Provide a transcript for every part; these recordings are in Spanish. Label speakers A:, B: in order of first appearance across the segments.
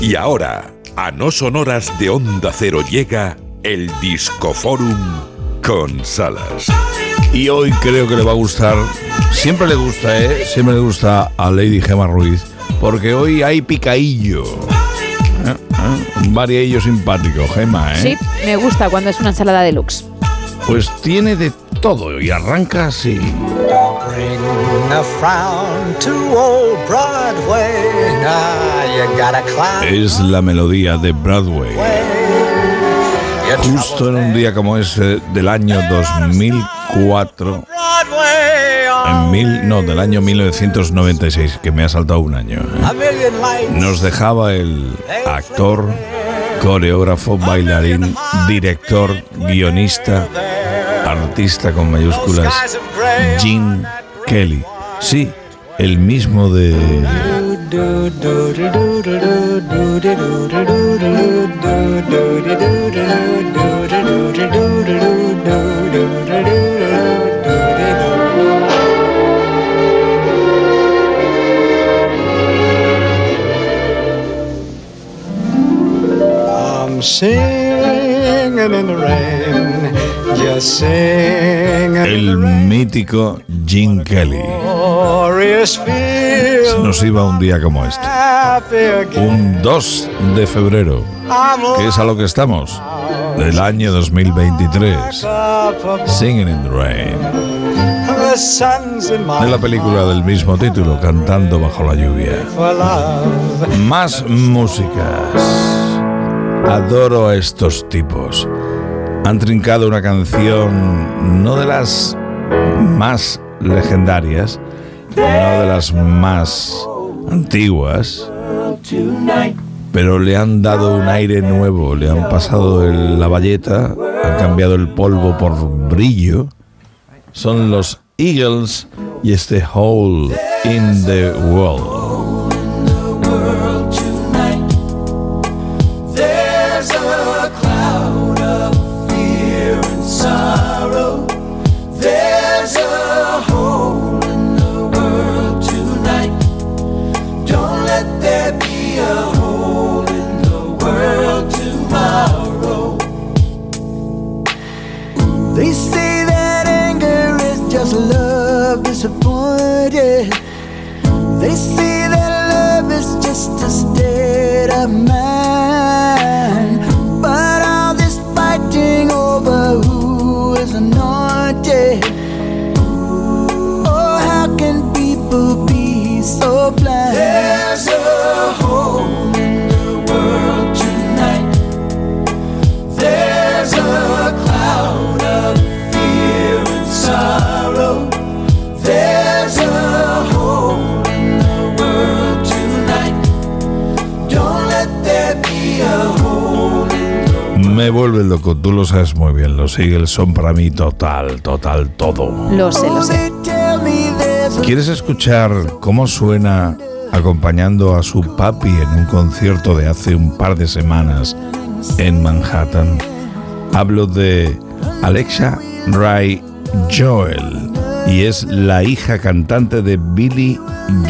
A: Y ahora, a no sonoras de Onda Cero llega el Discoforum con Salas.
B: Y hoy creo que le va a gustar, siempre le gusta, ¿eh? Siempre le gusta a Lady Gemma Ruiz, porque hoy hay picaillo. ¿Eh? ¿Eh? Un simpático, Gemma, ¿eh?
C: Sí, me gusta cuando es una ensalada deluxe.
B: Pues tiene de todo y arranca así. Es la melodía de Broadway. Justo en un día como ese del año 2004,
D: Broadway
B: en mil, no, del año 1996, que me ha saltado un año. ¿eh? Nos dejaba el actor, coreógrafo, bailarín, director, guionista, artista con mayúsculas, Gene Kelly. Sí, el mismo de...
D: I'm singing in
B: El mítico Gene Kelly. Se nos iba un día como este. Un 2 de febrero, que es a lo que estamos, del año 2023.
D: up above
B: Singing in the Rain. De la película del mismo título, Cantando bajo la lluvia. Más músicas. Adoro a estos tipos. Han trincado una canción no de las más legendarias, no de las más antiguas, pero le han dado un aire nuevo, le han pasado la bayeta, han cambiado el polvo por brillo. Son los Eagles y este Hole in the World.
E: Sorrow. There's a hole in the world tonight. Don't let there be a hole in the world tomorrow. They say that anger is just love disappointed. They say that love is just a state of mind.
B: Me vuelve loco, tú lo sabes muy bien. Los Eagles son para mí total, total, todo.
C: Lo sé, lo sé.
B: ¿Quieres escuchar cómo suena acompañando a su papi en un concierto de hace un par de semanas en Manhattan? Hablo de Alexa Ray Joel y es la hija cantante de Billy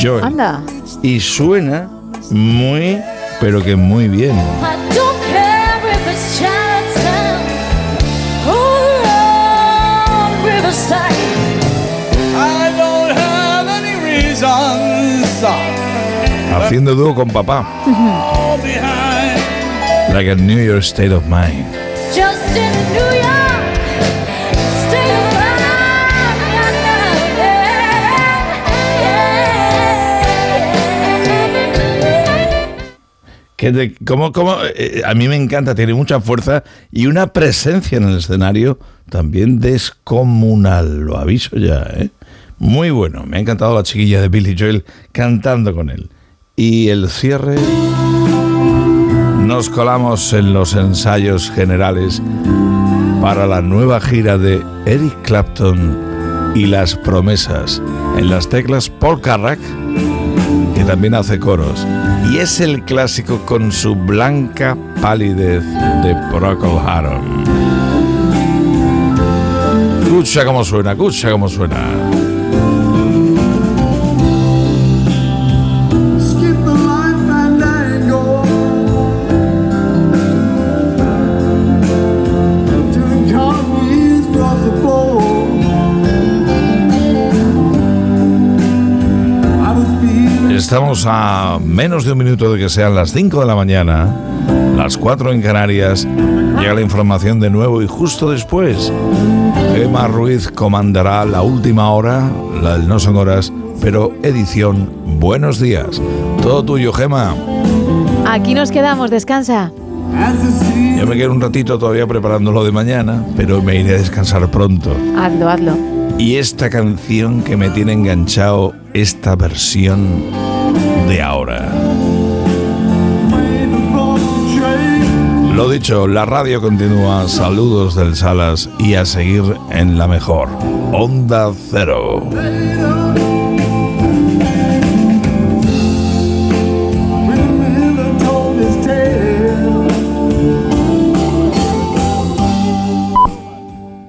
B: Joel.
C: Anda.
B: Y suena muy, pero que muy bien.
F: I don't care if it's Chinatown or on Riverside.
E: I don't have any reasons.
B: Haciendo dúo con papá. Like a New York State of Mind.
F: Just in New York,
B: Que como, como, eh, a mí me encanta, tiene mucha fuerza y una presencia en el escenario también descomunal, lo aviso ya, ¿eh? Muy bueno, me ha encantado la chiquilla de Billy Joel cantando con él. Y el cierre, nos colamos en los ensayos generales para la nueva gira de Eric Clapton y las promesas. En las teclas Paul Carrack que también hace coros. Y es el clásico con su blanca palidez de Procol Harum. Escucha cómo suena, escucha cómo suena. Estamos a menos de un minuto de que sean las 5 de la mañana, las 4 en Canarias. Llega la información de nuevo y justo después, Emma Ruiz comandará la última hora, la del No Son Horas, pero edición Buenos Días. Todo tuyo, Gema.
C: Aquí nos quedamos, descansa.
B: Yo me quedo un ratito todavía preparando lo de mañana, pero me iré a descansar pronto.
C: Hazlo, hazlo.
B: Y esta canción que me tiene enganchado, esta versión Lo dicho, la radio continúa. Saludos del Salas y a seguir en la mejor. Onda Cero.